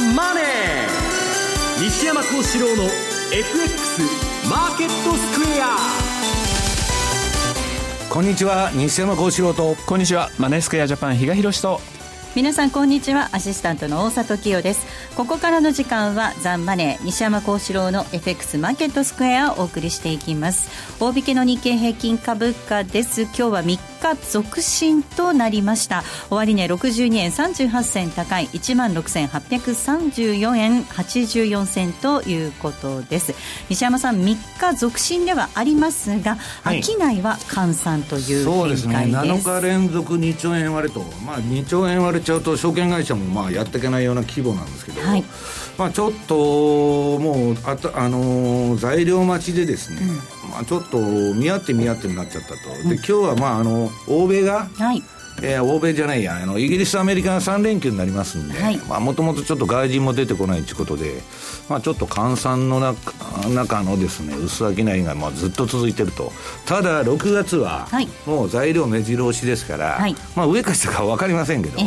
ザ・マネー」西山幸四郎の FX マーケットスクエア。こんにちは西山幸四郎と。こんにちはマネースクエアジャパン比嘉宏と。皆さんこんにちはアシスタントの大里清です。ここからの時間はザンマネー西山幸四郎の FX マーケットスクエアをお送りしていきます。大引けの日経平均株価です。今日は3日続伸となりました。終値62円38銭高い1万6834円84銭ということです。西山さん3日続伸ではありますが、はい、商いは換算というそうですね7日連続2兆円割れとまあ2兆円割れちゃうと証券会社もまあやっていけないような規模なんですけど、はい、まあちょっともうあたあのー、材料待ちでですね、うんまあ、ちょっと見合って見合ってになっちゃったと、で今日はまああの欧米が、はい。えー、欧米じゃないやあのイギリスアメリカが3連休になりますんでもともとちょっと外人も出てこないということで、まあ、ちょっと換算の中中のですね薄商いがまあずっと続いてると。ただ6月はもう材料目白押しですから、はい、まあ、上か下か分かりませんけど、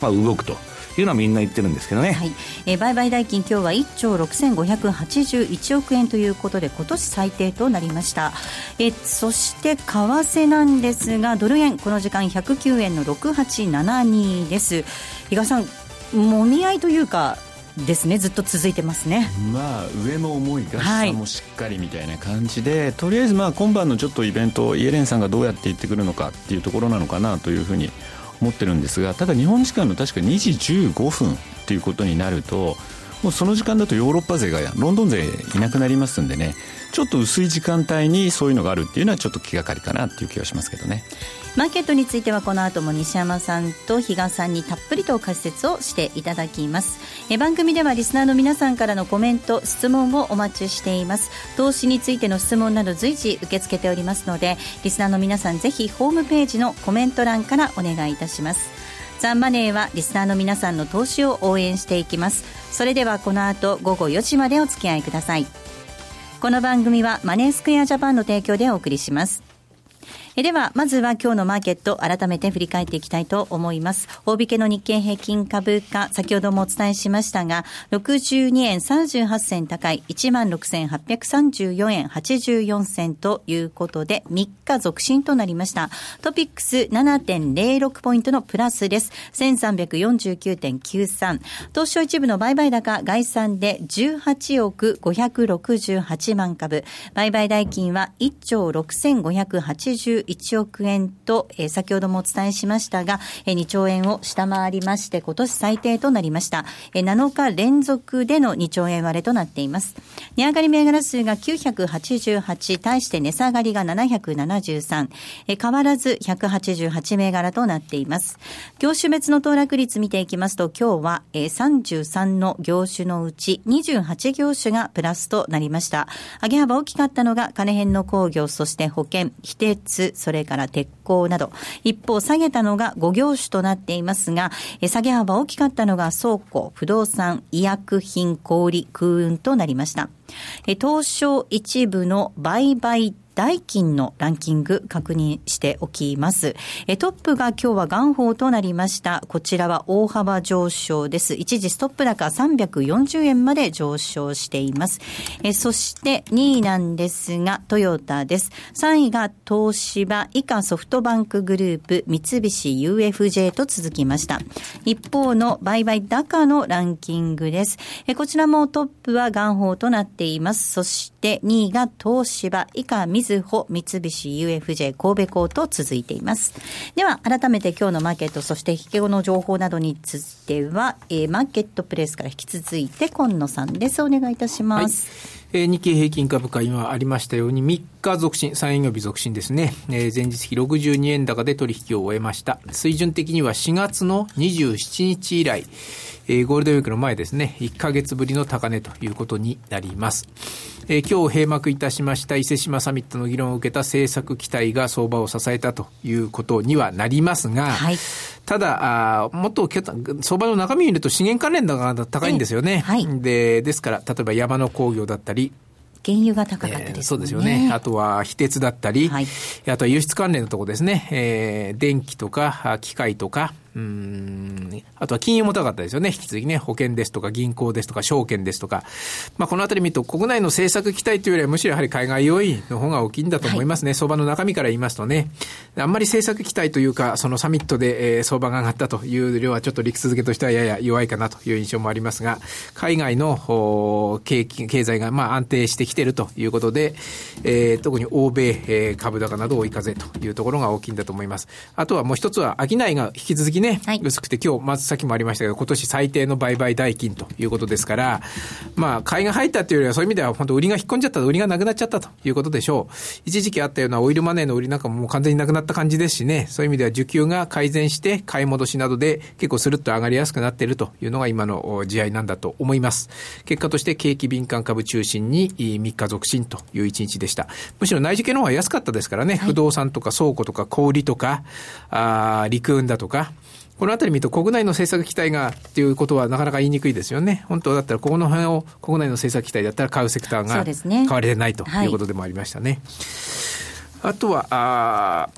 まあ、動くと。いうのはみんな言ってるんですけどね、はい。えー、売買代金今日は1兆6581億円ということで今年最低となりました、えー、そして為替なんですがドル円この時間109円の6872です。比嘉さんもみ合いというかですねずっと続いてますね。まあ上も重いが下もしっかりみたいな感じで、はい、とりあえずまあ今晩のちょっとイベントイエレンさんがどうやって行ってくるのかっていうところなのかなというふうに持ってるんですがただ日本時間の確か2時15分っていうことになるともうその時間だとヨーロッパ勢がロンドン勢いなくなりますんでねちょっと薄い時間帯にそういうのがあるっていうのはちょっと気がかりかなっていう気がしますけどね。マーケットについてはこの後も西山さんと比嘉さんにたっぷりと解説をしていただきます。え番組ではリスナーの皆さんからのコメント質問をお待ちしています。投資についての質問など随時受け付けておりますのでリスナーの皆さんぜひホームページのコメント欄からお願いいたします。ザンマネーはリスナーの皆さんの投資を応援していきます。それではこの後午後4時までお付き合いください。この番組はマネースクエアジャパンの提供でお送りします。えでは、まずは今日のマーケット、改めて振り返っていきたいと思います。大引けの日経平均株価、先ほどもお伝えしましたが、62円38銭高い、16,834円84銭ということで、3日続伸となりました。トピックス7.06ポイントのプラスです。1349.93。東証一部の売買高、概算で18億568万株。売買代金は1兆6580 1億円と、えー、先ほどもお伝えしましたが、えー、2兆円を下回りまして、今年最低となりました。えー、7日連続での2兆円割れとなっています。値上がり銘柄数が988、対して値下がりが773、えー、変わらず188銘柄となっています。業種別の騰落率見ていきますと、今日は、えー、33の業種のうち28業種がプラスとなりました。上げ幅大きかったのが金編の工業、そして保険、非鉄、それから鉄鋼など、一方下げたのが5業種となっていますが、下げ幅大きかったのが倉庫、不動産、医薬品、小売、空運となりました。東証一部の売買代金のランキング確認しておきます。えトップが今日は元宝となりました。こちらは大幅上昇です。一時ストップ高340円まで上昇しています。えそして2位なんですが、トヨタです。3位が東芝、以下ソフトバンクグループ、三菱 UFJ と続きました。一方の売買高のランキングです。えこちらもトップは元宝となっています。そして2位が東芝、以下水ずほ、三菱 UFJ 神戸港と続いています。では、改めて今日のマーケット、そして引け後の情報などについては、えー、マーケットプレスから引き続いて、今野さんです。お願いいたします。はい、え、日経平均株価、今ありましたように、3日続伸、3営業日続伸ですね。え、前日比62円高で取引を終えました。水準的には4月の27日以来、えー、ゴールデンウィークの前ですね、1ヶ月ぶりの高値ということになります。えー、今日閉幕いたしました伊勢志摩サミットの議論を受けた政策期待が相場を支えたということにはなりますが、はい、ただ、あもっと相場の中身を見ると資源関連高が高いんですよね。はい、で、ですから、例えば山の工業だったり、原油が高かったですね、えー、そうですよね。あとは、非鉄だったり、はい、あとは輸出関連のところですね。えー、電気とか、機械とか、うん、あとは金融も高かったですよね。引き続きね、保険ですとか銀行ですとか証券ですとか。まあ、このあたり見ると、国内の政策期待というよりは、むしろやはり海外要因の方が大きいんだと思いますね。はい、相場の中身から言いますとね。あんまり政策期待というか、そのサミットで、えー、相場が上がったという量はちょっと理屈付けとしてはやや弱いかなという印象もありますが、海外の景気、経済がまあ安定してきているということで、えー、特に欧米、えー、株高など追い風というところが大きいんだと思います。あとはもう一つは、商いが引き続きね、はい、薄くて今日、まずさっきもありましたけど、今年最低の売買代金ということですから、まあ、買いが入ったというよりは、そういう意味では本当売りが引っ込んじゃった売りがなくなっちゃったということでしょう。一時期あったようなオイルマネーの売りなんかももう完全になくなった感じですしね、そういう意味では需給が改善して、買い戻しなどで結構スルッと上がりやすくなっているというのが今の地合いなんだと思います。結果として景気敏感株中心に3日続伸という1日でした。むしろ内需系の方が安かったですからね、はい、不動産とか倉庫とか小売とか、あ陸運だとか、このあたり見ると国内の政策期待がっていうことはなかなか言いにくいですよね。本当だったらここの辺を国内の政策期待だったら買うセクターが買われてないということでもありましたね。はい、あとは、あ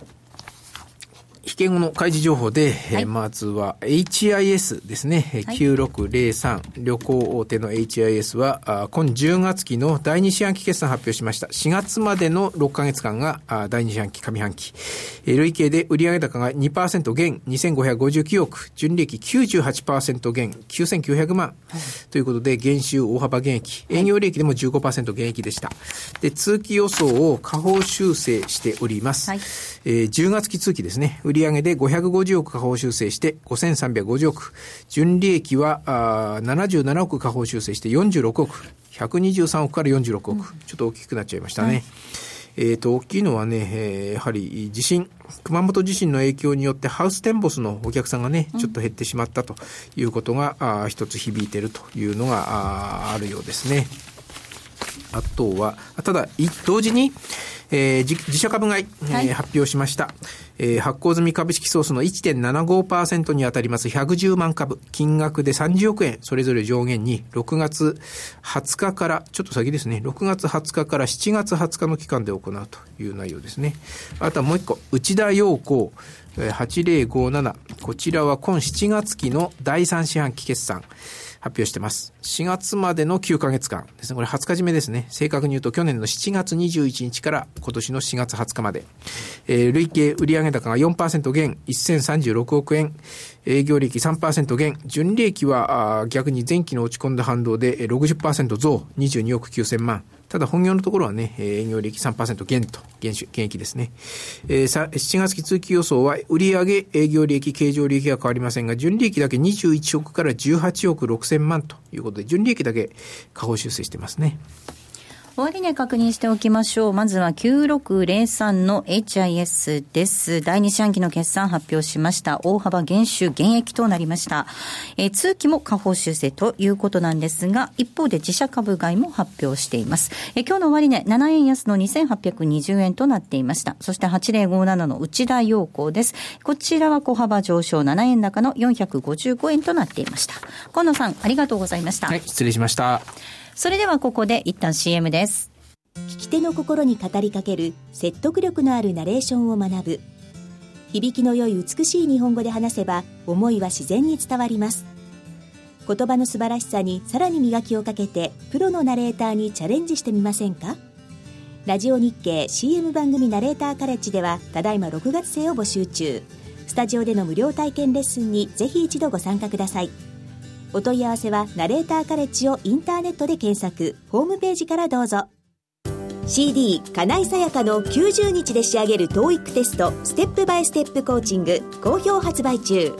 引け後の開示情報で、はい、まずは HIS ですね、はい、9603旅行大手の HIS はあ今10月期の第2四半期決算発表しました。4月までの6ヶ月間があ第2四半期上半期、えー、累計で売上高が2%減2559億純利益98%減9900万、はい、ということで減収大幅減益。営業利益でも15%減益でした。で通期予想を下方修正しております、はい。えー、10月期通期ですね。売上で550億下方修正して5350億。純利益はあ77億下方修正して46億。123億から46億。うん、ちょっと大きくなっちゃいましたね。はいえっ、と、大きいのはね、えー、やはり地震、熊本地震の影響によってハウステンボスのお客さんがね、ちょっと減ってしまったということが、あ一つ響いているというのがああるようですね。あとは、ただ、同時に、えー、自社株買い、えー、はい、発表しました。えー、発行済み株式総数の1.75%に当たります110万株、金額で30億円、それぞれ上限に、6月20日から、ちょっと先ですね、6月20日から7月20日の期間で行うという内容ですね。あとはもう一個、内田陽光、8057、こちらは今7月期の第3四半期決算。発表してます。4月までの9ヶ月間ですね。これ20日締めですね。正確に言うと去年の7月21日から今年の4月20日まで。えー、累計売上高が4%減、1036億円。営業利益3%減。純利益は逆に前期の落ち込んだ反動で60%増、22億9000万。ただ本業のところはね、営業利益3%減と、減収、減益ですね。えー、7月期通期予想は、売上、営業利益、経常利益は変わりませんが、純利益だけ21億から18億6000万ということで、純利益だけ下方修正してますね。終値確認しておきましょう。まずは9603の HIS です。第2四半期の決算発表しました。大幅減収減益となりました。えー、通期も下方修正ということなんですが、一方で自社株買いも発表しています。えー、今日の終値7円安の2820円となっていました。そして8057の内田陽光です。こちらは小幅上昇7円高の455円となっていました。河野さん、ありがとうございました。はい、失礼しました。それではここで一旦 CM です。聞き手の心に語りかける説得力のあるナレーションを学ぶ。響きの良い美しい日本語で話せば思いは自然に伝わります。言葉の素晴らしさにさらに磨きをかけてプロのナレーターにチャレンジしてみませんか？ラジオ日経 CM 番組ナレーターカレッジではただいま6月生を募集中。スタジオでの無料体験レッスンにぜひ一度ご参加ください。お問い合わせはナレーターカレッジをインターネットで検索。ホームページからどうぞ。CD 金井さやかの90日で仕上げる TOEIC テスト。ステップバイステップコーチング。好評発売中。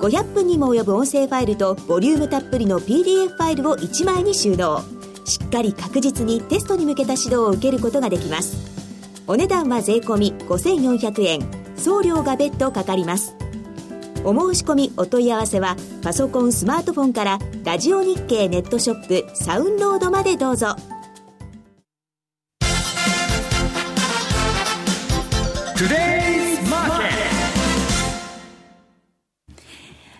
500分にも及ぶ音声ファイルとボリュームたっぷりの PDF ファイルを1枚に収納。しっかり確実にテストに向けた指導を受けることができます。お値段は税込5400円。送料が別途かかります。お申し込みお問い合わせはパソコンスマートフォンからラジオ日経ネットショップサウンロードまでどうぞ。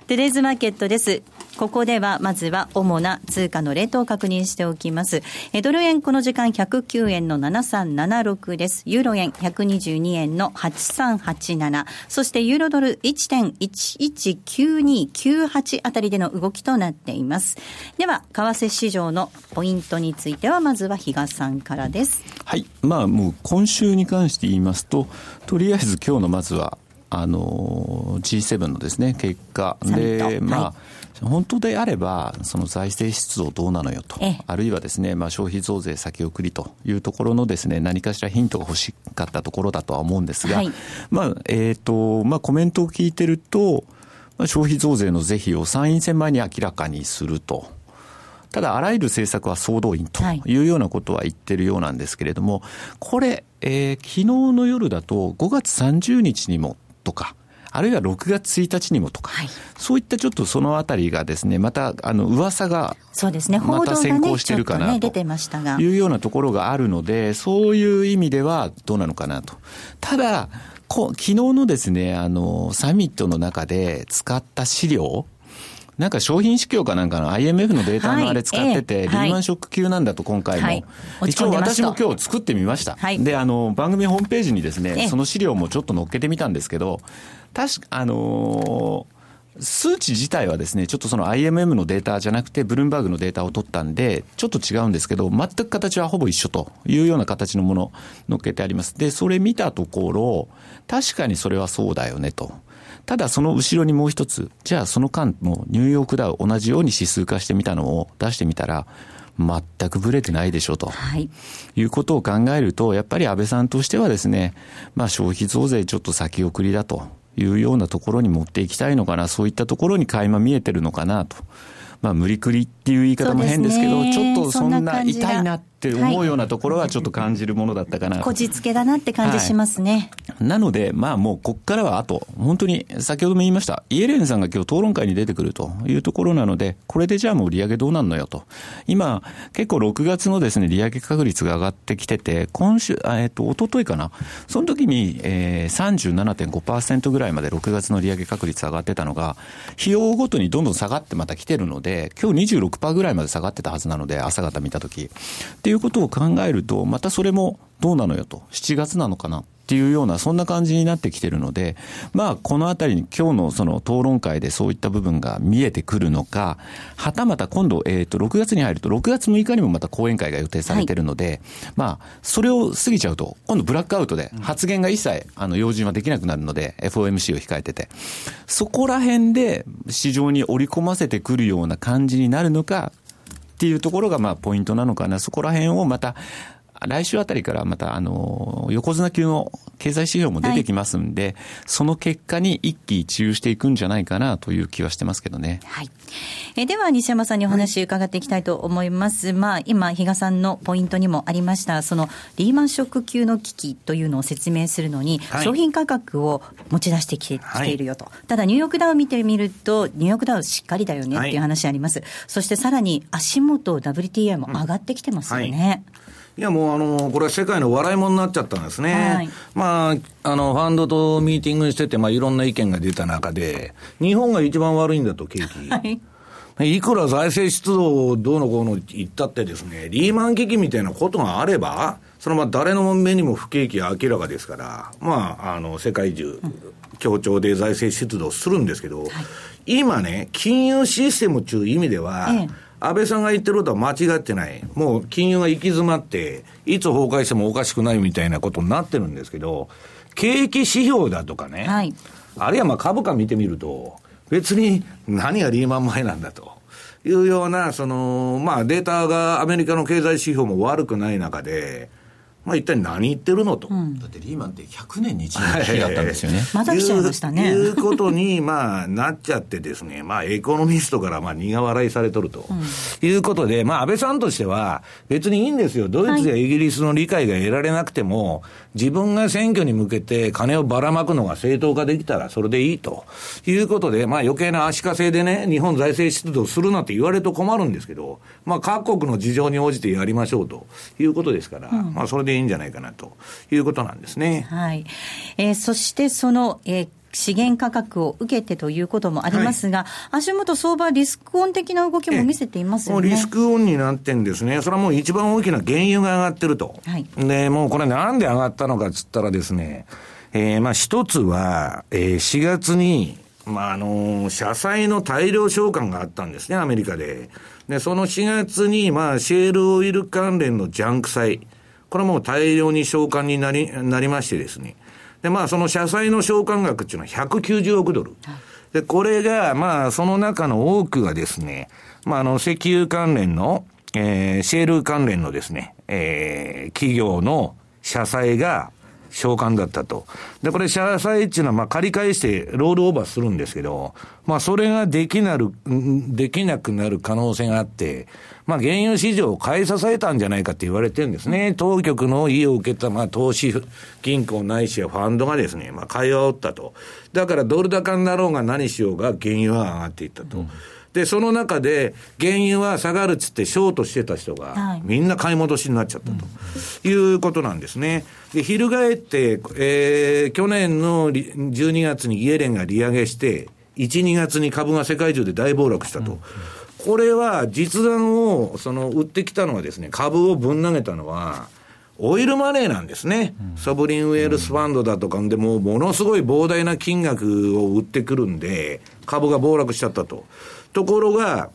トゥデイズマーケットですここではまずは主な通貨のレートを確認しておきます。えドル円この時間109円の7376です。ユーロ円122円の8387。そしてユーロドル1.119298あたりでの動きとなっています。では、為替市場のポイントについてはまずは比嘉さんからです。はい。まあもう今週に関して言いますと、とりあえず今日のまずはあの G7 のですね結果で、まあ、はい、本当であれば、その財政出動どうなのよと、あるいはですね、まあ、消費増税先送りというところのですね、何かしらヒントが欲しかったところだとは思うんですが、はい、まあ、えっ、ー、と、まあ、コメントを聞いてると、まあ、消費増税の是非を参院選前に明らかにすると。ただ、あらゆる政策は総動員とい。うようなことは言ってるようなんですけれども、これ、えー、昨日の夜だと5月30日にもとか、あるいは6月1日にもとか、はい、そういったちょっとそのあたりがですね、また、あの、噂が、そうですね、また先行してるかな、というようなところがあるので、そういう意味ではどうなのかなと。ただ、こ昨日のですね、あの、サミットの中で使った資料、なんか商品市況かなんかの IMF のデータのあれ使ってて、リーマンショック級なんだと今回も。一応私も今日作ってみました。で、あの、番組ホームページにですね、その資料もちょっと載っけてみたんですけど、確か、あの数値自体はですね、ちょっとその IMM のデータじゃなくて、ブルームバーグのデータを取ったんで、ちょっと違うんですけど、全く形はほぼ一緒というような形のもの、載っけてあります。で、それ見たところ、確かにそれはそうだよねと。ただその後ろにもう一つ、じゃあその間もニューヨークダウ同じように指数化してみたのを出してみたら、全くぶれてないでしょと、はい、いうことを考えると、やっぱり安倍さんとしてはですね、まあ消費増税ちょっと先送りだというようなところに持っていきたいのかな、そういったところに垣間見えてるのかなと。まあ無理くりっていう言い方も変ですけど、ちょっとそんな痛いなって思うようなところはちょっと感じるものだったかなこじつけだなって感じしますね。はい、なので、まあもうこっからはあと、本当に先ほども言いました、イエレンさんが今日討論会に出てくるというところなので、これでじゃあもう利上げどうなんのよと。今、結構6月のですね、利上げ確率が上がってきてて、今週、えっと、一昨日かな。その時に、えー、37.5%ぐらいまで6月の利上げ確率上がってたのが、費用ごとにどんどん下がってまた来てるので、今日26%ぐらいまで下がってたはずなので、朝方見た時。っていうことを考えると、またそれもどうなのよと、7月なのかなっていうような、そんな感じになってきてるので、まあ、このあたりに今日のその討論会でそういった部分が見えてくるのか、はたまた今度、えっ、ー、と、6月に入ると、6月6日にもまた講演会が予定されてるので、はい、まあ、それを過ぎちゃうと、今度ブラックアウトで発言が一切、あの、要人はできなくなるので、FOMC を控えてて、そこら辺で市場に織り込ませてくるような感じになるのか、っていうところがまあポイントなのかな。そこら辺をまた来週あたりからまた、あの、横綱級の経済指標も出てきますんで、はい、その結果に一喜一憂していくんじゃないかなという気はしてますけどね。はい。えでは、西山さんにお話伺っていきたいと思います。はい、まあ、今、比嘉さんのポイントにもありました、そのリーマンショック級の危機というのを説明するのに、はい、商品価格を持ち出してきて,、きているよと。ただ、ニューヨークダウ見てみると、ニューヨークダウしっかりだよねっていう話あります。そしてさらに、足元 WTI も上がってきてますよね。うんいやもうあの、これは世界の笑い物になっちゃったんですね。はい、まあ、あの、ファンドとミーティングしてて、まあいろんな意見が出た中で、日本が一番悪いんだと、景気。はい。いくら財政出動をどうのこうの言ったってですね、リーマン危機みたいなことがあれば、そのまあ誰の目にも不景気は明らかですから、まあ、あの、世界中、協調で財政出動するんですけど、はい、今ね、金融システムという意味では、ええ安倍さんが言ってることは間違ってない。もう金融が行き詰まって、いつ崩壊してもおかしくないみたいなことになってるんですけど、景気指標だとかね、はい、あるいはまあ株価見てみると、別に何がリーマン前なんだと。いうような、その、まあデータがアメリカの経済指標も悪くない中で、まあ、一体何言ってるのと、うん、だってリーマンって100年に一度の危機だったんですよね。また来ちゃいましたね。いうことに、まあ、なっちゃってですね、まあ、エコノミストからまあ苦笑いされとると、うん、いうことで、まあ、安倍さんとしては、別にいいんですよ、ドイツやイギリスの理解が得られなくても、はい、自分が選挙に向けて金をばらまくのが正当化できたら、それでいいということで、まあ、余計な足かせでね、日本財政出動するなって言われると困るんですけど、まあ、各国の事情に応じてやりましょうということですから、うん、まあ、それでいいんじゃないかなということなんですね。はい。えー、そしてその、えー資源価格を受けてということもありますが、はい、足元相場リスクオン的な動きも見せていますよね。リスクオンになってんですね。それはもう一番大きな原油が上がってると。はい、で、もうこれなんで上がったのかっつったらですね、えー、まあ一つは、えー、4月に、まあ、あの、社債の大量償還があったんですね、アメリカで。で、その4月に、まあ、シェールオイル関連のジャンク債、これも大量に償還になり、なりましてですね。で、まあ、その社債の償還額っていうのは190億ドル。で、これが、まあ、その中の多くがですね、まあ、あの、石油関連の、えー、シェール関連のですね、えー、企業の社債が、償還だったと。で、これ、社債っていうのは、まあ、借り返してロールオーバーするんですけど、まあ、それができなる、できなくなる可能性があって、まあ、原油市場を買い支えたんじゃないかって言われてるんですね。当局の意を受けた、まあ、投資銀行ないしはファンドがですね、まあ、買い煽ったと。だから、ドル高になろうが何しようが、原油は上がっていったと。うんで、その中で、原油は下がるっつってショートしてた人が、みんな買い戻しになっちゃったということなんですね。で、翻って、えー、去年の12月にイエレンが利上げして、1、2月に株が世界中で大暴落したと。これは実弾を、その、売ってきたのはですね、株をぶん投げたのは、オイルマネーなんですね。うん、ソブリンウェルスファンドだとかでも、ものすごい膨大な金額を売ってくるんで、株が暴落しちゃったと。ところが、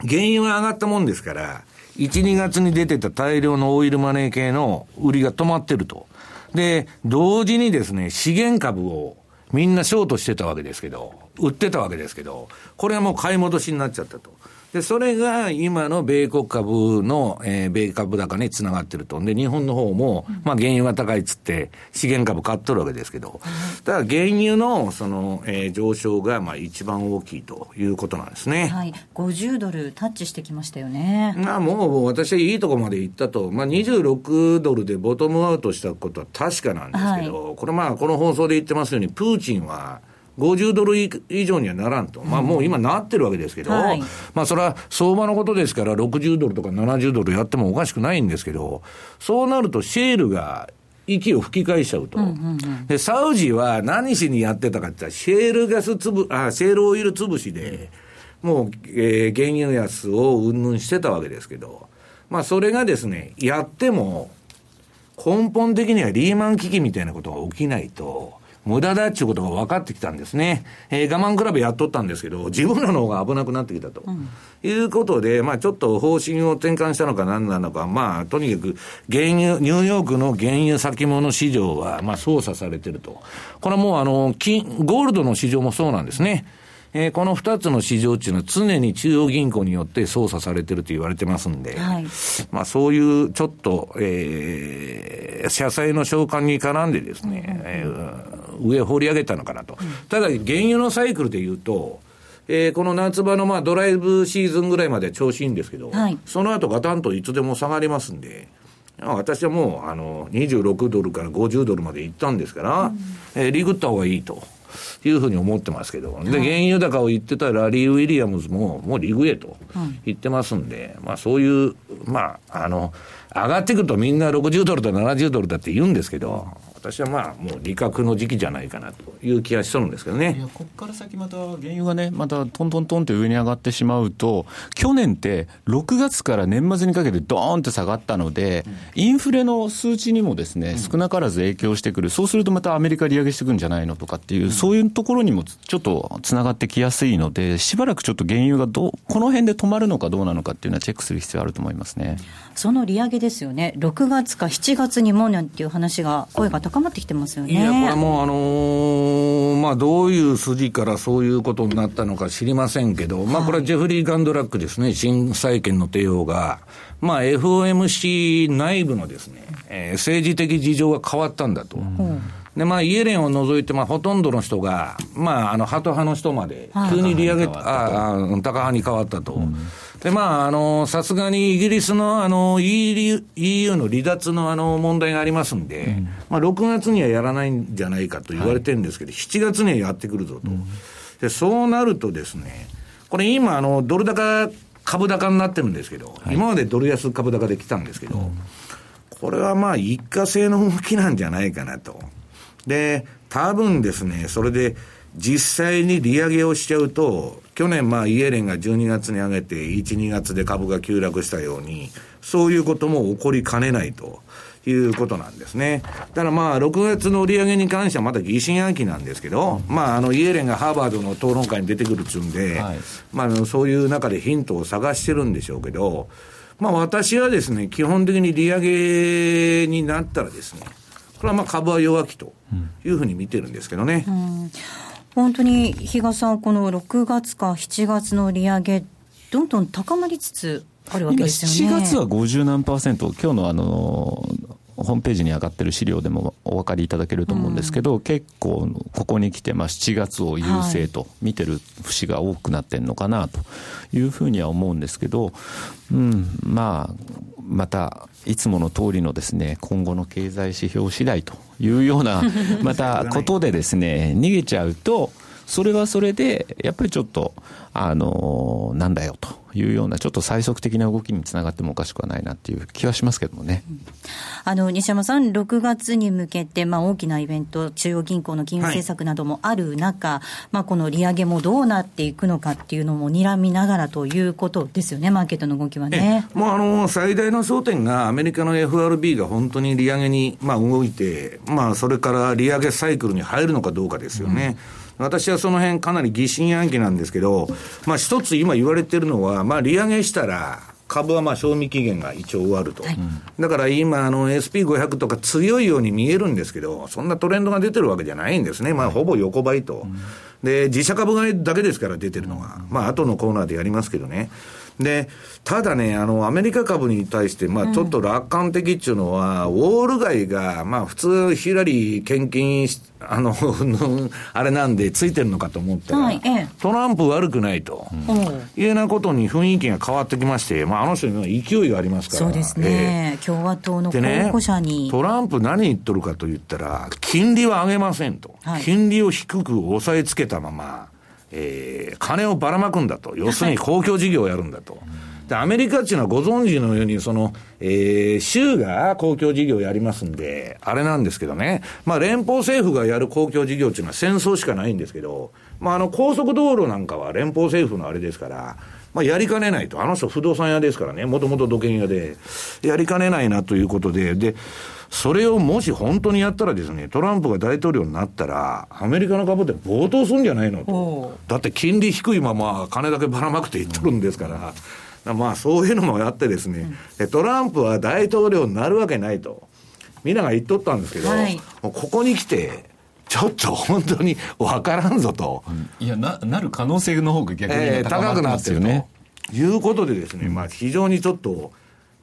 原油は上がったもんですから、1、2月に出てた大量のオイルマネー系の売りが止まってると。で、同時にですね、資源株をみんなショートしてたわけですけど、売ってたわけですけど、これはもう買い戻しになっちゃったと。で、それが今の米国株の、えー、米株高につながってると。で、日本の方も、まあ原油が高いっつって資源株買っとるわけですけど、だから原油のその、えー、上昇がまあ一番大きいということなんですね。はい。50ドルタッチしてきましたよね。まあもう私はいいとこまで行ったと。まあ26ドルでボトムアウトしたことは確かなんですけど、はい、これまあこの放送で言ってますように、プーチンは、50ドル以上にはならんと。まあもう今なってるわけですけど、はい、まあそれは相場のことですから60ドルとか70ドルやってもおかしくないんですけど、そうなるとシェールが息を吹き返しちゃうと。うんうんうん、で、サウジは何しにやってたかって言ったら、シェールガスつぶ、あ、シェールオイル潰しで、もう、えー、原油安をうんぬんしてたわけですけど、まあそれがですね、やっても、根本的にはリーマン危機みたいなことが起きないと、無駄だっていうことが分かってきたんですね。えー、我慢比べやっとったんですけど、自分らの方が危なくなってきたと。うん、いうことで、まあちょっと方針を転換したのか何なのか、まあとにかく原油、ニューヨークの原油先物市場は、まあ操作されてると。これはもうあの、金、ゴールドの市場もそうなんですね。えー、この二つの市場っていうのは常に中央銀行によって操作されてると言われてますんで、はい、まあそういうちょっと、えー、社債の償還に絡んでですね、うん、えー、上掘り上げたのかなと。うん、ただ、原油のサイクルで言うと、えー、この夏場のまあドライブシーズンぐらいまで調子いいんですけど、はい、その後ガタンといつでも下がりますんで、私はもうあの26ドルから50ドルまで行ったんですから、うん、えー、リグった方がいいと。いうふうに思ってますけど、で、原油高を言ってたラリー・ウィリアムズも、もうリグへと言ってますんで、まあそういう、まあ、あの、上がってくるとみんな60ドルだ70ドルだって言うんですけど、私はまあ、もう利確の時期じゃないかなという気がしとるんですけどね。いや、ここから先また原油がね、またトントントンって上に上がってしまうと、去年って6月から年末にかけてドーンって下がったので、インフレの数値にもですね、少なからず影響してくる。そうするとまたアメリカ利上げしてくるんじゃないのとかっていう、そういうところにもちょっとつながってきやすいので、しばらくちょっと原油がどこの辺で止まるのかどうなのかっていうのはチェックする必要あると思いますね。その利上げですよね。6月か7月にもなんていう話が、声が高まってきてますよね。いや、これもう、あのー、まあ、どういう筋からそういうことになったのか知りませんけど、まあ、これはジェフリー・ガンドラックですね、新債権の帝王が、まあ、FOMC 内部のですね、えー、政治的事情が変わったんだと。うんで、まあ、イエレンを除いて、まあ、ほとんどの人が、まあ、あの、ハト派の人まで、急に利上げ、ああ、高派に変わったと。うん、で、まあ、あの、さすがにイギリスの、あの、EU, EU の離脱の、あの、問題がありますんで、うん、まあ、6月にはやらないんじゃないかと言われてるんですけど、はい、7月にはやってくるぞと。うん、で、そうなるとですね、これ今、あの、ドル高、株高になってるんですけど、はい、今までドル安株高で来たんですけど、これはまあ、一過性の動きなんじゃないかなと。で、多分ですね、それで実際に利上げをしちゃうと、去年まあイエレンが12月に上げて、1、2月で株が急落したように、そういうことも起こりかねないと。いうことなんですね。だからまあ、6月の売り上げに関してはまだ疑心暗鬼なんですけど、まあ、あの、イエレンがハーバードの討論会に出てくるっつうんで、はい、まあ、そういう中でヒントを探してるんでしょうけど、まあ、私はですね、基本的に利上げになったらですね、これはまあ株は弱気というふうに見てるんですけどね。うん本当に比嘉さん、この6月か7月の利上げ、どんどん高まりつつあるわけですよね。7月は50何パーセント、今日のあのホームページに上がってる資料でもお分かりいただけると思うんですけど、うん、結構ここに来て、まあ、7月を優勢と見てる節が多くなってるのかなというふうには思うんですけど、うん、まあ、またいつもの通りのですね、今後の経済指標次第というような、またことでですね、逃げちゃうと、それはそれで、やっぱりちょっと、あの、なんだよというような、ちょっと最速的な動きにつながってもおかしくはないなっていう気はしますけどもね。あの、西山さん、6月に向けて、まあ、大きなイベント、中央銀行の金融政策などもある中、はい、まあ、この利上げもどうなっていくのかっていうのも睨みながらということですよね、マーケットの動きはね。もうあの、最大の焦点が、アメリカの FRB が本当に利上げに、まあ、動いて、まあ、それから利上げサイクルに入るのかどうかですよね。うん私はその辺かなり疑心暗鬼なんですけど、まあ一つ今言われてるのは、まあ利上げしたら、株はまあ賞味期限が一応終わると。はい、だから今、あの SP500 とか強いように見えるんですけど、そんなトレンドが出てるわけじゃないんですね。まあほぼ横ばいと。で、自社株買いだけですから出てるのは。まあ後のコーナーでやりますけどね。で、ただね、あの、アメリカ株に対して、まあ、ちょっと楽観的っていうのは、うん、ウォール街が、まあ、普通、ヒラリー献金し、あの、あれなんで、ついてるのかと思ったら、はいええ、トランプ悪くないと、うん、いうようなことに雰囲気が変わってきまして、まあ、あの人には勢いがありますから。そうですね。えー、共和党の候補者に、ね、トランプ何言っとるかと言ったら、金利は上げませんと。はい、金利を低く抑えつけたまま、えー、金をばらまくんだと。要するに公共事業をやるんだと。で、アメリカっていうのはご存知のように、その、えー、州が公共事業をやりますんで、あれなんですけどね。まあ、連邦政府がやる公共事業っていうのは戦争しかないんですけど、まあ、あの、高速道路なんかは連邦政府のあれですから、まあ、やりかねないと。あの人不動産屋ですからね。もともと土建屋で。やりかねないなということで。で、それをもし本当にやったらですね、トランプが大統領になったら、アメリカの株って暴騰するんじゃないのと。だって金利低いまま金だけばらまくって言っとるんですから。まあそういうのもあってですね、うん、トランプは大統領になるわけないと。みんなが言っとったんですけど、はい、ここに来て、ちょっと本当に分からんぞと。いや、な、なる可能性の方が逆に高くなってるね。いうことでですね、まあ非常にちょっと、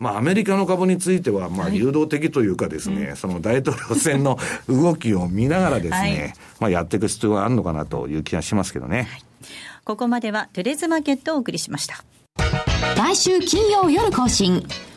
まあ、アメリカの株については、まあ、誘導的というかですね、はい、その大統領選の動きを見ながらですね、はい、まあ、やっていく必要があるのかなという気がしますけどね。はい、ここまでは、トゥレズマーケットをお送りしました。来週金曜夜更新。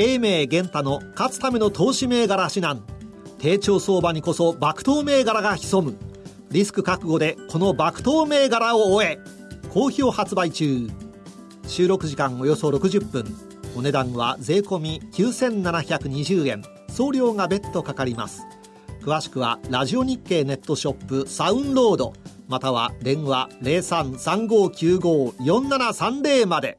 英明玄太の勝つための投資銘柄指南。低調相場にこそ爆投銘柄が潜む。リスク覚悟でこの爆投銘柄を終え。好評発売中。収録時間およそ60分。お値段は税込9720円。送料が別途かかります。詳しくはラジオ日経ネットショップサウンロード。または電話0335954730まで。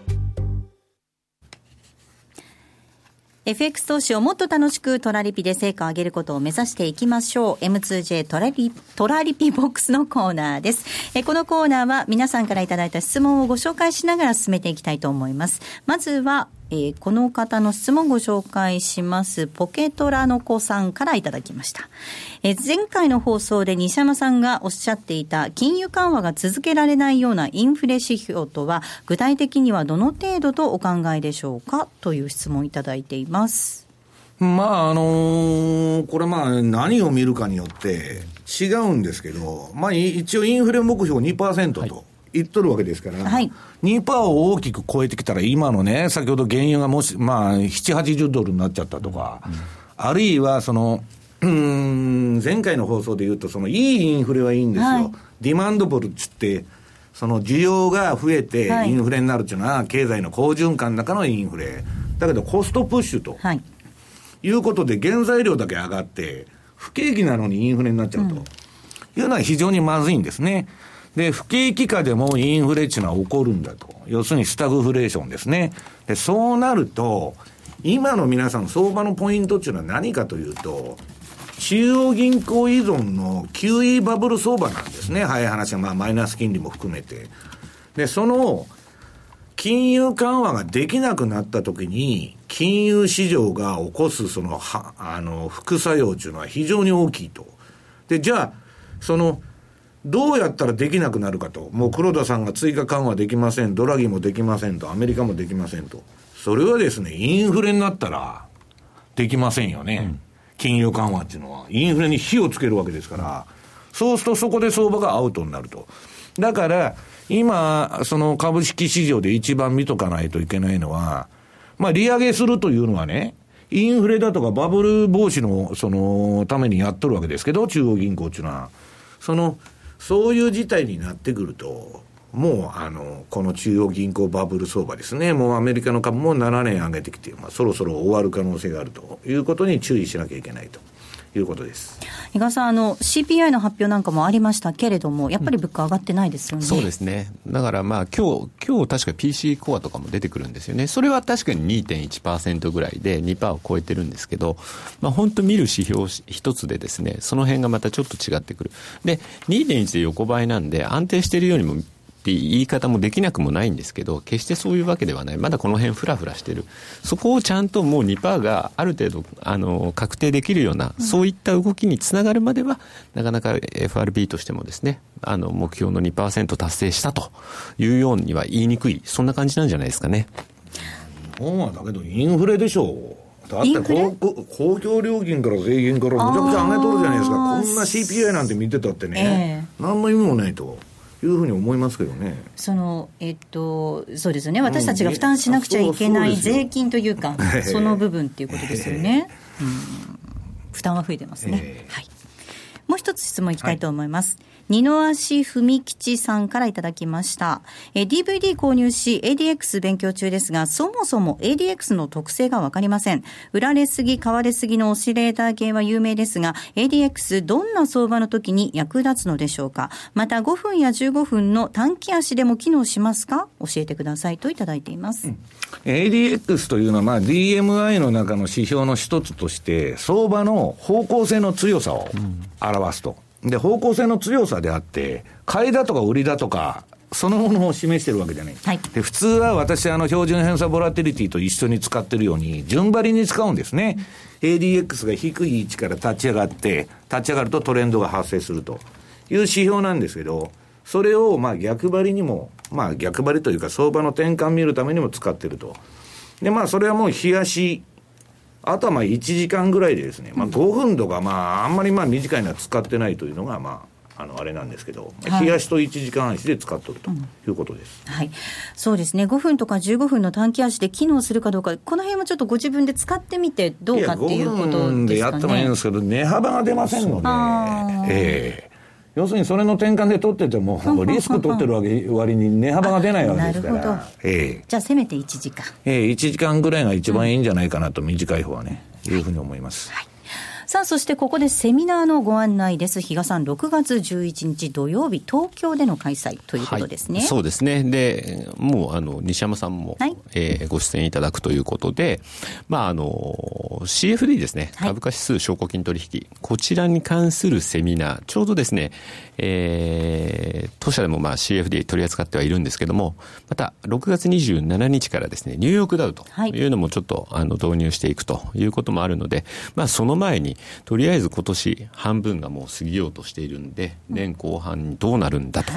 FX 投資をもっと楽しくトラリピで成果を上げることを目指していきましょう。M2J トラリトラリピボックスのコーナーです。えこのコーナーは皆さんからいただいた質問をご紹介しながら進めていきたいと思います。まずは、えー、この方の質問をご紹介します。ポケトラの子さんからいただきました。えー、前回の放送で西山さんがおっしゃっていた金融緩和が続けられないようなインフレ指標とは具体的にはどの程度とお考えでしょうかという質問をいただいています。まああのー、これまあ何を見るかによって違うんですけど、まあ一応インフレ目標2%と。はい言っとるわけですから、はい、2%を大きく超えてきたら、今のね、先ほど原油がもし、まあ、7、80ドルになっちゃったとか、うん、あるいは、その、うん、前回の放送で言うと、その、いいインフレはいいんですよ。はい、ディマンドボルっつって、その需要が増えてインフレになるっていうのは、経済の好循環の中のインフレ。だけど、コストプッシュと。はい。いうことで、原材料だけ上がって、不景気なのにインフレになっちゃうと。いうのは非常にまずいんですね。で、不景気下でもインフレっていうのは起こるんだと。要するにスタグフレーションですね。で、そうなると、今の皆さん相場のポイントっていうのは何かというと、中央銀行依存の QE バブル相場なんですね。早い話は、まあマイナス金利も含めて。で、その、金融緩和ができなくなったときに、金融市場が起こすその、は、あの、副作用っていうのは非常に大きいと。で、じゃあ、その、どうやったらできなくなるかと。もう黒田さんが追加緩和できません。ドラギもできませんと。アメリカもできませんと。それはですね、インフレになったら、できませんよね。うん、金融緩和っていうのは。インフレに火をつけるわけですから。そうするとそこで相場がアウトになると。だから、今、その株式市場で一番見とかないといけないのは、まあ、利上げするというのはね、インフレだとかバブル防止の、その、ためにやっとるわけですけど、中央銀行っていうのは。その、そういう事態になってくると、もう、あの、この中央銀行バブル相場ですね、もうアメリカの株も7年上げてきて、まあ、そろそろ終わる可能性があるということに注意しなきゃいけないと。いうことです。伊賀さんあの、CPI の発表なんかもありましたけれども、やっぱり物価上がってないですよね、うん、そうですね、だからまあ今日今日確か PC コアとかも出てくるんですよね、それは確かに2.1%ぐらいで2%を超えてるんですけど、まあ、本当、見る指標一つで、ですねその辺がまたちょっと違ってくる、で2.1で横ばいなんで、安定しているようにもって言い方もできなくもないんですけど、決してそういうわけではない。まだこの辺ふらふらしてる。そこをちゃんともう2%がある程度、あの、確定できるような、そういった動きにつながるまでは、なかなか FRB としてもですね、あの、目標の2%達成したというようには言いにくい、そんな感じなんじゃないですかね。日本はだけどインフレでしょう。だって公公共料金から税金からむちゃくちゃ上げとるじゃないですか。こんな CPI なんて見てたってね、えー、何の意味もないと。いうふうに思いますけどね。その、えっと、そうですよね。私たちが負担しなくちゃいけない税金というか、その部分っていうことですよね。うん、負担は増えてますね。はい。もう一つ質問いきたいと思います。はい二の足文吉さんからいただきました。え DVD 購入し ADX 勉強中ですが、そもそも ADX の特性がわかりません。売られすぎ、買われすぎのオシレーター系は有名ですが、ADX どんな相場の時に役立つのでしょうかまた5分や15分の短期足でも機能しますか？教えてくださいといただいています。うん、ADX というのは、まあ、DMI の中の指標の一つとして、相場の方向性の強さを表すと。うんで、方向性の強さであって、買いだとか売りだとか、そのものを示してるわけじゃない。はい、で普通は私、あの、標準偏差ボラティリティと一緒に使ってるように、順張りに使うんですね。ADX が低い位置から立ち上がって、立ち上がるとトレンドが発生するという指標なんですけど、それを、まあ逆張りにも、まあ逆張りというか相場の転換見るためにも使ってると。で、まあそれはもう冷やしあとはまあ1時間ぐらいでですね、まあ、5分とか、まあ、あんまりまあ短いのは使ってないというのが、まあ、あのあれなんですけど、冷やしと1時間足で使っとるということです、うん、はい、そうですね、5分とか15分の短期足で機能するかどうか、この辺もちょっとご自分で使ってみて、どうかっていうことですか、ね、5分でやってもいいんですけど、値幅が出ませんので、ええ。ー要するにそれの転換で取ってても、リスク取ってるわけ割に値幅が出ないわけですから。なるほど。ええー、じゃあせめて1時間。ええー、1時間ぐらいが一番いいんじゃないかなと、短い方はね、いうふうに思います。はいさあ、そしてここでセミナーのご案内です。比嘉さん、6月11日土曜日、東京での開催ということですね。はい、そうですね。で、もう、あの、西山さんも、はい、えー、ご出演いただくということで、まあ、あの、CFD ですね、株価指数証拠金取引、こちらに関するセミナー、ちょうどですね、えー、当社でもまあ CFD 取り扱ってはいるんですけども、また6月27日からですね、ニューヨークダウというのもちょっと、あの導入していくということもあるので、まあその前に、とりあえず今年半分がもう過ぎようとしているんで、年後半にどうなるんだと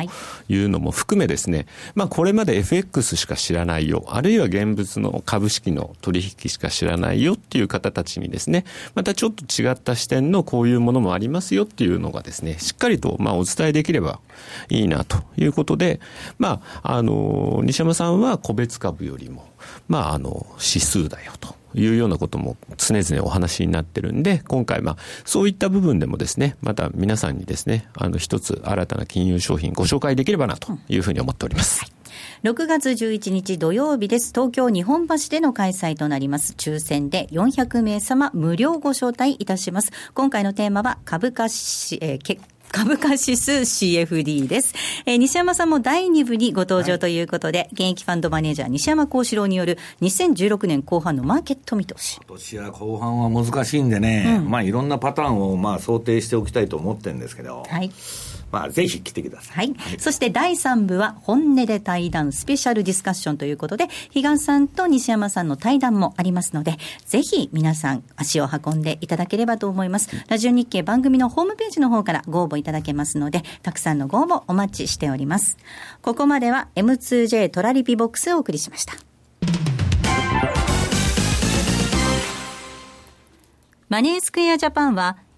いうのも含めですね、まあこれまで FX しか知らないよ、あるいは現物の株式の取引しか知らないよっていう方たちにですね、またちょっと違った視点のこういうものもありますよっていうのがですね、しっかりとまあお伝えできればいいなということで、まあ、あの、西山さんは個別株よりも、まあ、あの、指数だよと。いうようなことも常々お話になってるんで、今回まあ、そういった部分でもですね、また皆さんにですね、あの一つ新たな金融商品ご紹介できればなというふうに思っております。6月11日土曜日です。東京日本橋での開催となります。抽選で400名様無料ご招待いたします。今回のテーマは株価し、えー、株価指数 CFD です。えー、西山さんも第2部にご登場ということで、はい、現役ファンドマネージャー西山幸四郎による2016年後半のマーケット見通し。今年は後半は難しいんでね、うん、まあいろんなパターンをまあ想定しておきたいと思ってるんですけど。はい。まあ、ぜひ来てください。はい。はい、そして第3部は、本音で対談スペシャルディスカッションということで、比嘉さんと西山さんの対談もありますので、ぜひ皆さん足を運んでいただければと思います。ラジオ日経番組のホームページの方からご応募いただけますので、たくさんのご応募お待ちしております。ここまでは M2J トラリピボックスをお送りしました。マネースクエアジャパンは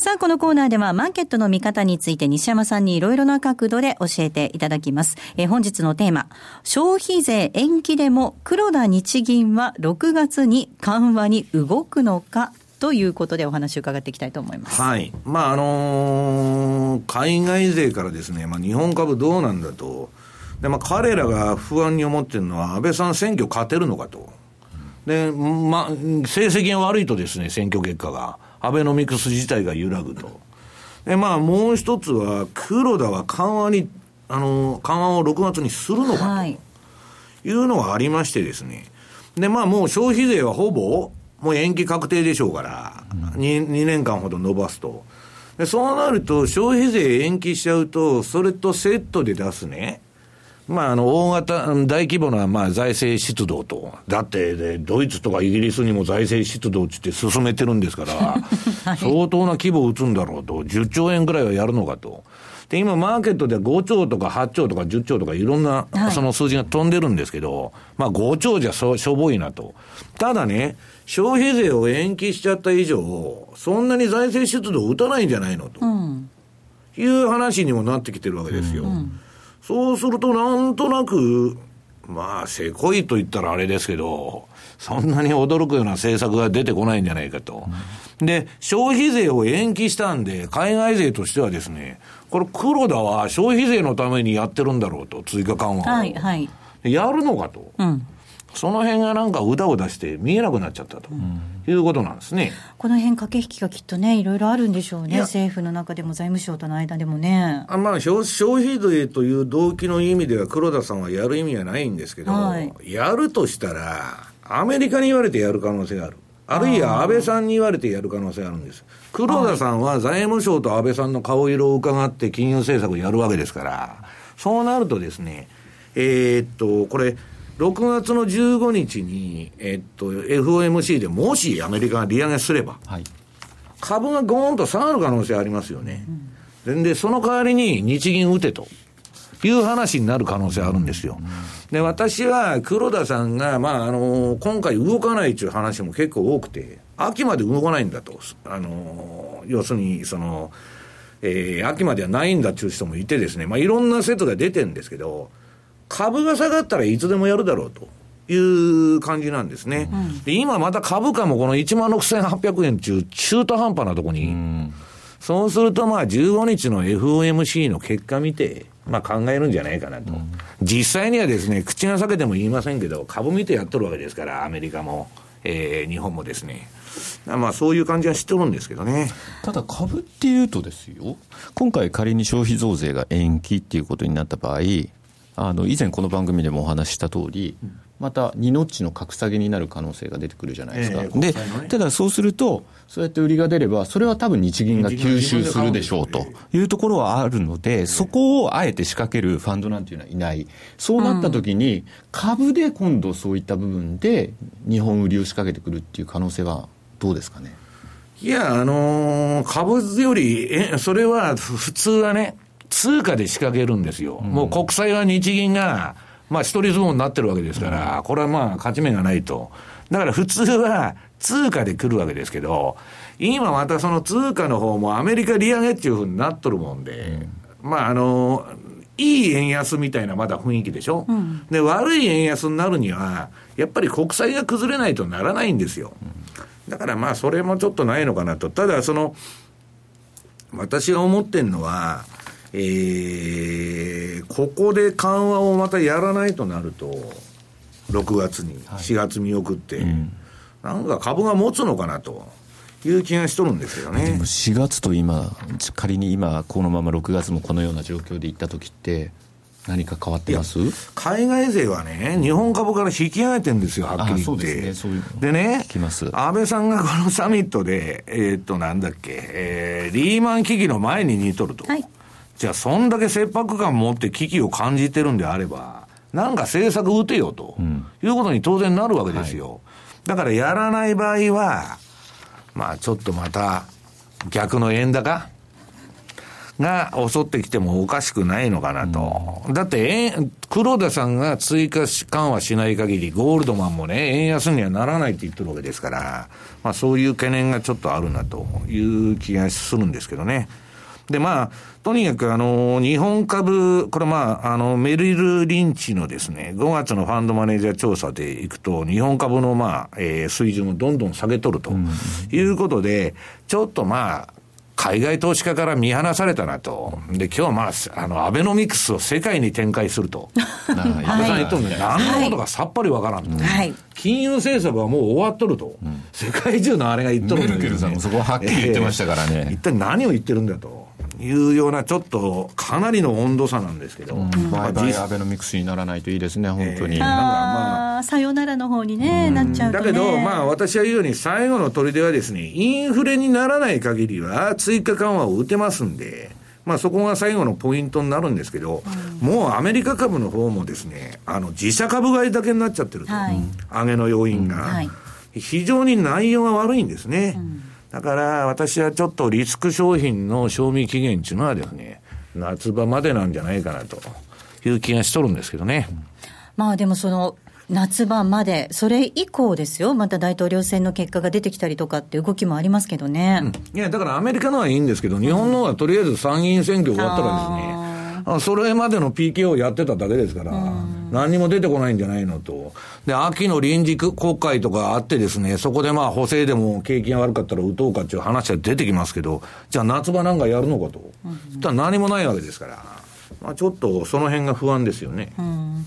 さあ、このコーナーではマーケットの見方について西山さんにいろいろな角度で教えていただきます。えー、本日のテーマ、消費税延期でも黒田日銀は6月に緩和に動くのかということでお話を伺っていきたいと思います。はい。まあ、あのー、海外勢からですね、まあ、日本株どうなんだと。で、まあ、彼らが不安に思ってるのは、安倍さん選挙勝てるのかと。で、まあ、成績が悪いとですね、選挙結果が。アベノミクス自体が揺らぐと。で、まあ、もう一つは、黒田は緩和に、あの、緩和を6月にするのかと。はいいうのがありましてですね。で、まあもう消費税はほぼ、もう延期確定でしょうから、2, 2年間ほど伸ばすと。で、そうなると、消費税延期しちゃうと、それとセットで出すね、まあ、あの、大型、大規模な、まあ、財政出動と。だって、ドイツとかイギリスにも財政出動って進めてるんですから、はい、相当な規模を打つんだろうと。10兆円ぐらいはやるのかと。で、今、マーケットで5兆とか8兆とか10兆とかいろんな、その数字が飛んでるんですけど、まあ5兆じゃしょぼいなと。ただね、消費税を延期しちゃった以上、そんなに財政出動打たないんじゃないのと。うん、いう話にもなってきてるわけですよ。うんそうすると、なんとなく、まあ、せこいと言ったらあれですけど、そんなに驚くような政策が出てこないんじゃないかと。で、消費税を延期したんで、海外税としてはですね、これ黒田は消費税のためにやってるんだろうと、追加緩和を。はい、はい。やるのかと。うん。その辺がなんかうだうだして見えなくなっちゃったと、いうことなんですね。この辺駆け引きがきっとね、いろいろあるんでしょうね。政府の中でも財務省との間でもね。あまあ消、消費税という動機の意味では黒田さんはやる意味はないんですけど、はい、やるとしたら、アメリカに言われてやる可能性がある。あるいは安倍さんに言われてやる可能性があるんです。黒田さんは財務省と安倍さんの顔色を伺って金融政策をやるわけですから、そうなるとですね、えー、っと、これ、6月の15日に、えっと、FOMC でもしアメリカが利上げすれば、はい、株がゴーンと下がる可能性ありますよね。うん、で、その代わりに日銀打てと。いう話になる可能性あるんですよ。で、私は黒田さんが、まあ、あの、今回動かないという話も結構多くて、秋まで動かないんだと。あの、要するに、その、えー、秋まではないんだという人もいてですね、まあ、いろんな説が出てるんですけど、株が下がったらいつでもやるだろうと。いう感じなんですね。うん、で今また株価もこの1万6800円中、中途半端なとこに、うん、そうするとまあ15日の FOMC の結果見て、まあ考えるんじゃないかなと。うん、実際にはですね、口が裂けても言いませんけど、株見てやっとるわけですから、アメリカも、えー、日本もですね。まあそういう感じはしてるんですけどね。ただ株っていうとですよ、今回仮に消費増税が延期っていうことになった場合、あの以前この番組でもお話した通り、また2ノッチの格下げになる可能性が出てくるじゃないですか、えー、で、ね、ただそうすると、そうやって売りが出れば、それは多分日銀が吸収するでしょうというところはあるので、そこをあえて仕掛けるファンドなんていうのはいない、そうなったときに、株で今度そういった部分で、日本売りを仕掛けてくるっていう可能性はどうですかね？いや、あのー、株より、え、それは普通はね、通貨で仕掛けるんですよ。うん、もう国債は日銀が、まあ一人相撲になってるわけですから、これはまあ勝ち目がないと。だから普通は通貨で来るわけですけど、今またその通貨の方もアメリカ利上げっていうふうになっとるもんで、うん、まああの、いい円安みたいなまだ雰囲気でしょ、うん、で、悪い円安になるには、やっぱり国債が崩れないとならないんですよ。だからまあそれもちょっとないのかなと。ただその、私が思ってるのは、えー、ここで緩和をまたやらないとなると、6月に、4月見送って、はいうん、なんか株が持つのかなと。いう気がしとるんですよね。でも4月と今、仮に今、このまま6月もこのような状況でいったときって、何か変わってます？海外勢はね、日本株から引き上げてるんですよ、はっきり言って。でね、安倍さんがこのサミットで、えー、っと、なんだっけ、えー、リーマン危機の前に似とると。はいじゃあ、そんだけ切迫感持って危機を感じてるんであれば、なんか政策打てよと、いうことに当然なるわけですよ。はい、だからやらない場合は、まあちょっとまた逆の円高が襲ってきてもおかしくないのかなと。うん、だって、黒田さんが追加緩和しない限り、ゴールドマンもね、円安にはならないって言ってるわけですから、まあそういう懸念がちょっとあるなという気がするんですけどね。で、まあ、とにかく、あの、日本株、これまあ、あの、メリル・リンチのですね、5月のファンドマネージャー調査でいくと、日本株のまあ、えー、水準をどんどん下げとるということで、ちょっとまあ、海外投資家から見放されたなと。で、今日はまあ、あの、アベノミクスを世界に展開すると。安倍さん言っとるんで、何のことかさっぱりわからんと。はい、金融政策はもう終わっとると。うん、世界中のあれが言っとるんだけど。メルケルさんもそこははっきり言ってましたからね。えー、一体何を言ってるんだと。いうような、ちょっとかなりの温度差なんですけど、バイバイアベノミクスにならないといいですね、本当に。えー、なんかまあ、さよならの方にね、なっちゃう、ね、だけど、まあ、私は言うように、最後の砦はですね、インフレにならない限りは、追加緩和を打てますんで。まあ、そこが最後のポイントになるんですけど、うん、もうアメリカ株の方もですね、あの自社株買いだけになっちゃってると、はい、上げの要因が、うん。はい、非常に内容が悪いんですね。うんだから私はちょっとリスク商品の賞味期限っていうのはですね、夏場までなんじゃないかなという気がしとるんですけどね。まあでもその夏場まで、それ以降ですよ、また大統領選の結果が出てきたりとかって動きもありますけどね。うん、いや、だからアメリカのはいいんですけど、日本のはとりあえず参議院選挙終わったらですね、それまでの PK をやってただけですから、何にも出てこないんじゃないのと。で、秋の臨時国会とかあってですね、そこでまあ補正でも景気が悪かったら打とうかっていう話は出てきますけど、じゃあ夏場なんかやるのかと。うん、したら何もないわけですから、まあちょっとその辺が不安ですよね。うん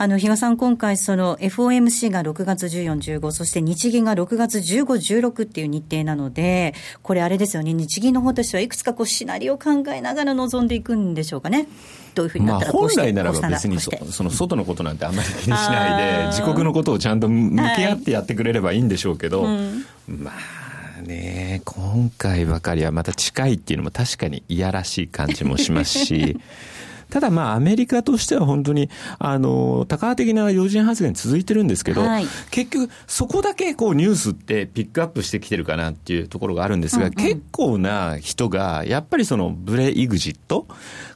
あの、比嘉さん、今回、その FOMC が6月14、15、そして日銀が6月15、16っていう日程なので、これあれですよね、日銀の方としてはいくつかこうシナリオを考えながら臨んでいくんでしょうかね。どういうふうになったら本来ならば別にそその外のことなんてあんまり気にしないで、自国のことをちゃんと向き合ってやってくれればいいんでしょうけど、はい。うん、まあね、今回ばかりはまた近いっていうのも確かにいやらしい感じもしますし、ただまあアメリカとしては本当に、あの、高派的な要人発言続いてるんですけど、はい、結局そこだけこうニュースってピックアップしてきてるかなっていうところがあるんですが、うんうん、結構な人がやっぱりそのブレイグジット、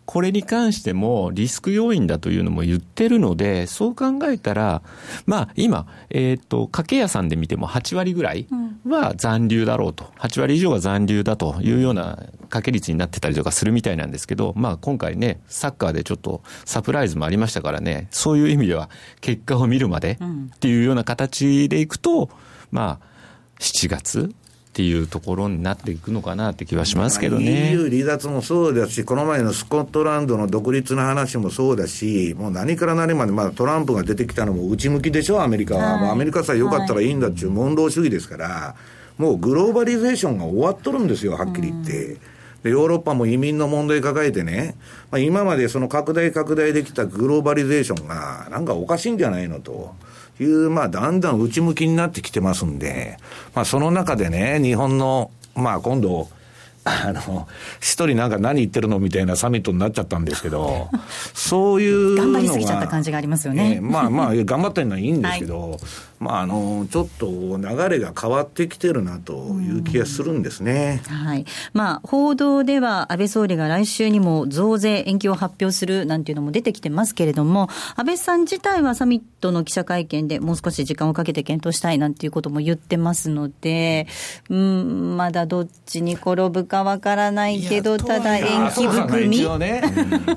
これに関してもリスク要因だというのも言ってるので、そう考えたら、まあ今、えっ、ー、と、家計屋さんで見ても8割ぐらいは残留だろうと、8割以上が残留だというような掛け率になってたりとかするみたいなんですけど、まあ今回ね、サッカーでちょっとサプライズもありましたからね、そういう意味では結果を見るまでっていうような形でいくと、まあ、7月っていうところになっていくのかなって気はしますけどね。EU 離脱もそうだし、この前のスコットランドの独立の話もそうだし、もう何から何まで、まあ、トランプが出てきたのも内向きでしょ、アメリカは。はい、アメリカさえ良かったらいいんだっていう問答主義ですから、もうグローバリゼーションが終わっとるんですよ、はっきり言って。で、ヨーロッパも移民の問題抱えてね、まあ、今までその拡大拡大できたグローバリゼーションが、なんかおかしいんじゃないのと。いう、まあ、だんだん内向きになってきてますんで、まあ、その中でね、日本の、まあ、今度、あの、一人なんか何言ってるのみたいなサミットになっちゃったんですけど、そういう頑張りすぎちゃった感じがありますよね。えー、まあまあ、頑張ってるのはいいんですけど、はい、まあ、あの、ちょっと流れが変わってきてるなという気がするんですね。はい。まあ、報道では安倍総理が来週にも増税延期を発表するなんていうのも出てきてますけれども、安倍さん自体はサミットの記者会見でもう少し時間をかけて検討したいなんていうことも言ってますので、うん、まだどっちに転ぶかわからないけど、ただ延期含み？ね、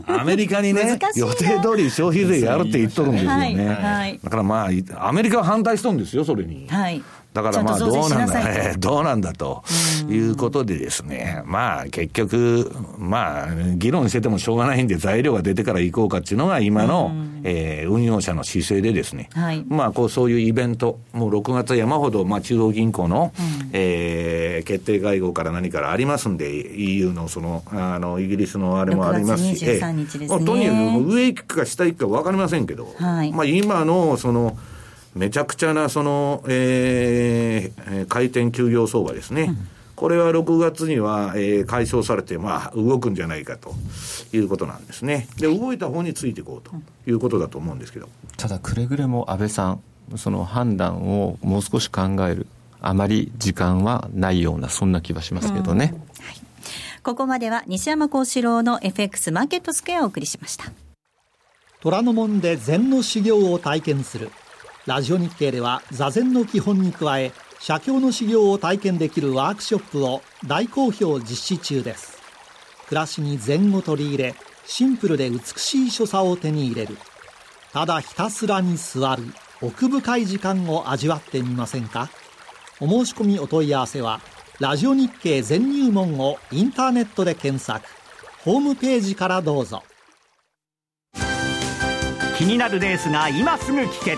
アメリカにね、予定通り消費税やるって言っとるんですよね。はい、だからまあ、アメリカは反対しとるんですよ、それに。はいだからまあどうなんだ、どうなんだということでですね、まあ結局、まあ議論しててもしょうがないんで材料が出てから行こうかっていうのが今の、えー、運用者の姿勢でですね、はい、まあこうそういうイベント、もう6月山ほど、まあ中央銀行の、うん、えー、決定会合から何からありますんで、EU のその、あの、イギリスのあれもありますし、えー、とにかく上行くか下行くか分かりませんけど、はい、まあ今のその、めちゃくちゃなその、えー、回転休業相場ですね。うん、これは6月には、えー、解消されて、まあ、動くんじゃないかということなんですね。で、動いた方についていこうということだと思うんですけど。ただ、くれぐれも安倍さん、その判断をもう少し考える、あまり時間はないような、そんな気はしますけどね。ここまでは西山幸四郎の FX マーケットスクエアをお送りしました。虎ノ門で禅の修行を体験する。ラジオ日経では座禅の基本に加え写経の修行を体験できるワークショップを大好評実施中です。暮らしに禅を取り入れシンプルで美しい所作を手に入れる。ただひたすらに座る奥深い時間を味わってみませんか？お申し込みお問い合わせはラジオ日経全入門をインターネットで検索。ホームページからどうぞ。気になるレースが今すぐ聞ける。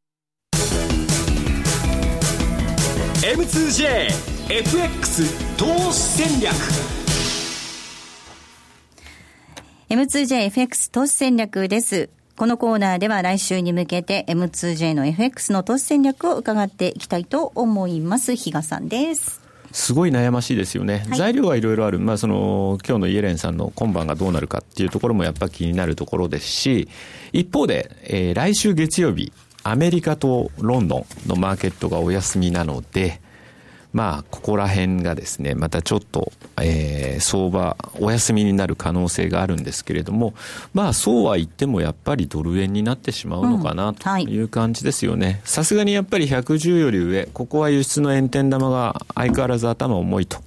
M2JFX 投資戦略 M2JFX 投資戦略です。このコーナーでは来週に向けて M2J の FX の投資戦略を伺っていきたいと思います。比嘉さんです。すごい悩ましいですよね、はい、材料はいろいろある、まあ、その今日のイエレンさんの今晩がどうなるかっていうところもやっぱ気になるところですし、一方で、えー、来週月曜日、アメリカとロンドンのマーケットがお休みなので、まあ、ここら辺がですね、またちょっと、えー、相場、お休みになる可能性があるんですけれども、まあ、そうは言ってもやっぱりドル円になってしまうのかなという感じですよね。さすがにやっぱり110より上、ここは輸出の円天玉が相変わらず頭重いと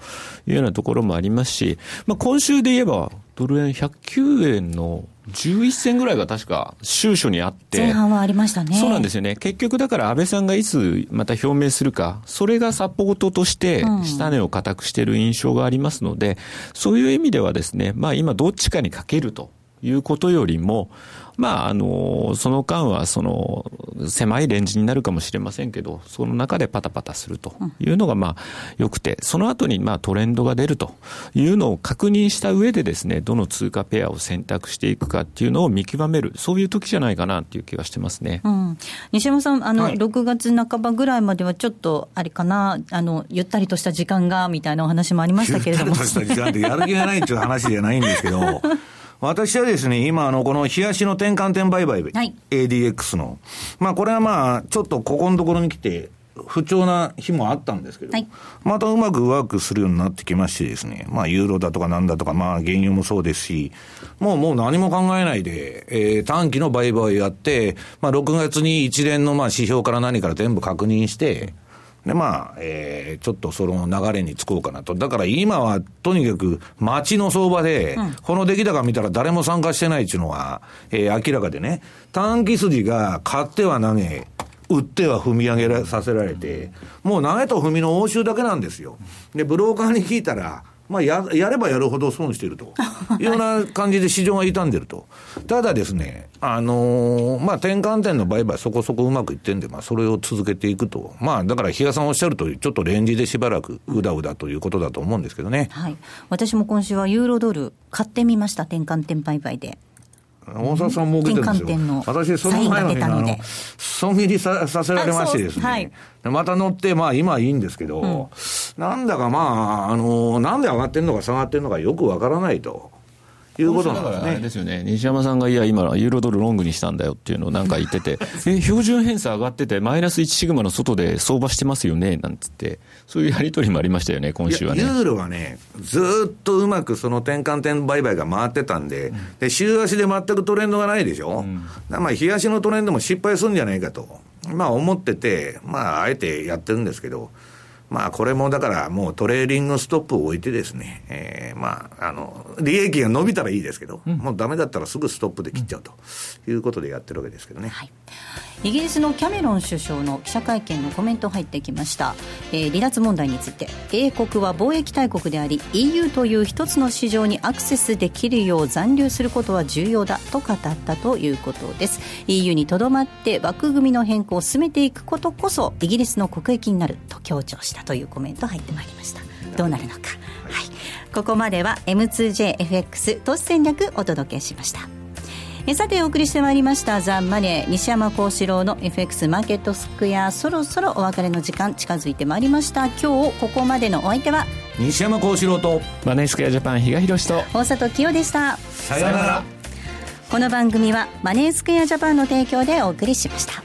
いうようなところもありますし、まあ、今週で言えば、ドル円109円の11銭ぐらいが確か収書にあって。前半はありましたね。そうなんですよね。結局だから安倍さんがいつまた表明するか、それがサポートとして下値を固くしている印象がありますので、うん、そういう意味ではですね、まあ今どっちかにかけるということよりも、まあ、あの、その間は、その、狭いレンジになるかもしれませんけど、その中でパタパタするというのが、まあ、良くて、その後に、まあ、トレンドが出るというのを確認した上でですね、どの通貨ペアを選択していくかっていうのを見極める、そういう時じゃないかなっていう気がしてますね。うん、西山さん、あの、はい、6月半ばぐらいまではちょっと、あれかな、あの、ゆったりとした時間が、みたいなお話もありましたけれども。ゆったりとした時間ってやる気がないっていう話じゃないんですけど、私はですね、今、あの、この冷やしの転換点売買、はい、ADX の、まあ、これはまあ、ちょっとここのところに来て、不調な日もあったんですけど、はい、またうまくワークするようになってきましてですね、まあ、ユーロだとかなんだとか、まあ、原油もそうですし、もう、もう何も考えないで、えー、短期の売買をやって、まあ、6月に一連のまあ指標から何から全部確認して、で、まあ、えー、ちょっとその流れにつこうかなと。だから今はとにかく街の相場で、この出来高見たら誰も参加してないっていうのは、えー、明らかでね、短期筋が買っては投げ、売っては踏み上げさせられて、もう投げと踏みの応酬だけなんですよ。で、ブローカーに聞いたら、まあや、やればやるほど損していると いうような感じで市場が傷んでると。ただですね、あのー、まあ、転換点の売買そこそこうまくいってんで、まあ、それを続けていくと。まあ、だから、比嘉さんおっしゃるとり、ちょっとレンジでしばらくうだうだということだと思うんですけどね。はい。私も今週はユーロドル買ってみました、転換点売買で。大沢さん儲けてるんですよ。私、その前の日にあの、損切りささせられましてですね。はい、また乗って、まあ今はいいんですけど、うん、なんだかまあ、あの、なんで上がってるのか下がってるのかよくわからないと。いうことなんですね。ですよね。西山さんが、いや、今、ユーロドルロングにしたんだよっていうのをなんか言ってて、え、標準偏差上がってて、マイナス1シグマの外で相場してますよね、なんつって、そういうやり取りもありましたよね、今週はね。ユーロはね、ずっとうまくその転換点売買が回ってたんで、うん、で、週足で全くトレンドがないでしょ？うん、まあ、日足のトレンドも失敗するんじゃないかと、まあ思ってて、まあ、あえてやってるんですけど、まあ、これもだからもうトレーリングストップを置いてですね、えー、まあ、あの、利益が伸びたらいいですけど、うん、もうダメだったらすぐストップで切っちゃうということでやってるわけですけどね。はい。イギリスのキャメロン首相の記者会見のコメント入ってきました、えー、離脱問題について英国は貿易大国であり EU という一つの市場にアクセスできるよう残留することは重要だと語ったということです。EU にとどまって枠組みの変更を進めていくことこそイギリスの国益になると強調したというコメント入ってまいりました。どうなるのか、はい、ここまでは M2JFX 投資戦略お届けしました。えさてお送りしてまいりました。ザ・マネー西山幸四郎の FX マーケットスクエア。そろそろお別れの時間近づいてまいりました。今日ここまでのお相手は西山幸四郎とマネースクエアジャパン比嘉宏と大里清でした。さようなら。この番組はマネースクエアジャパンの提供でお送りしました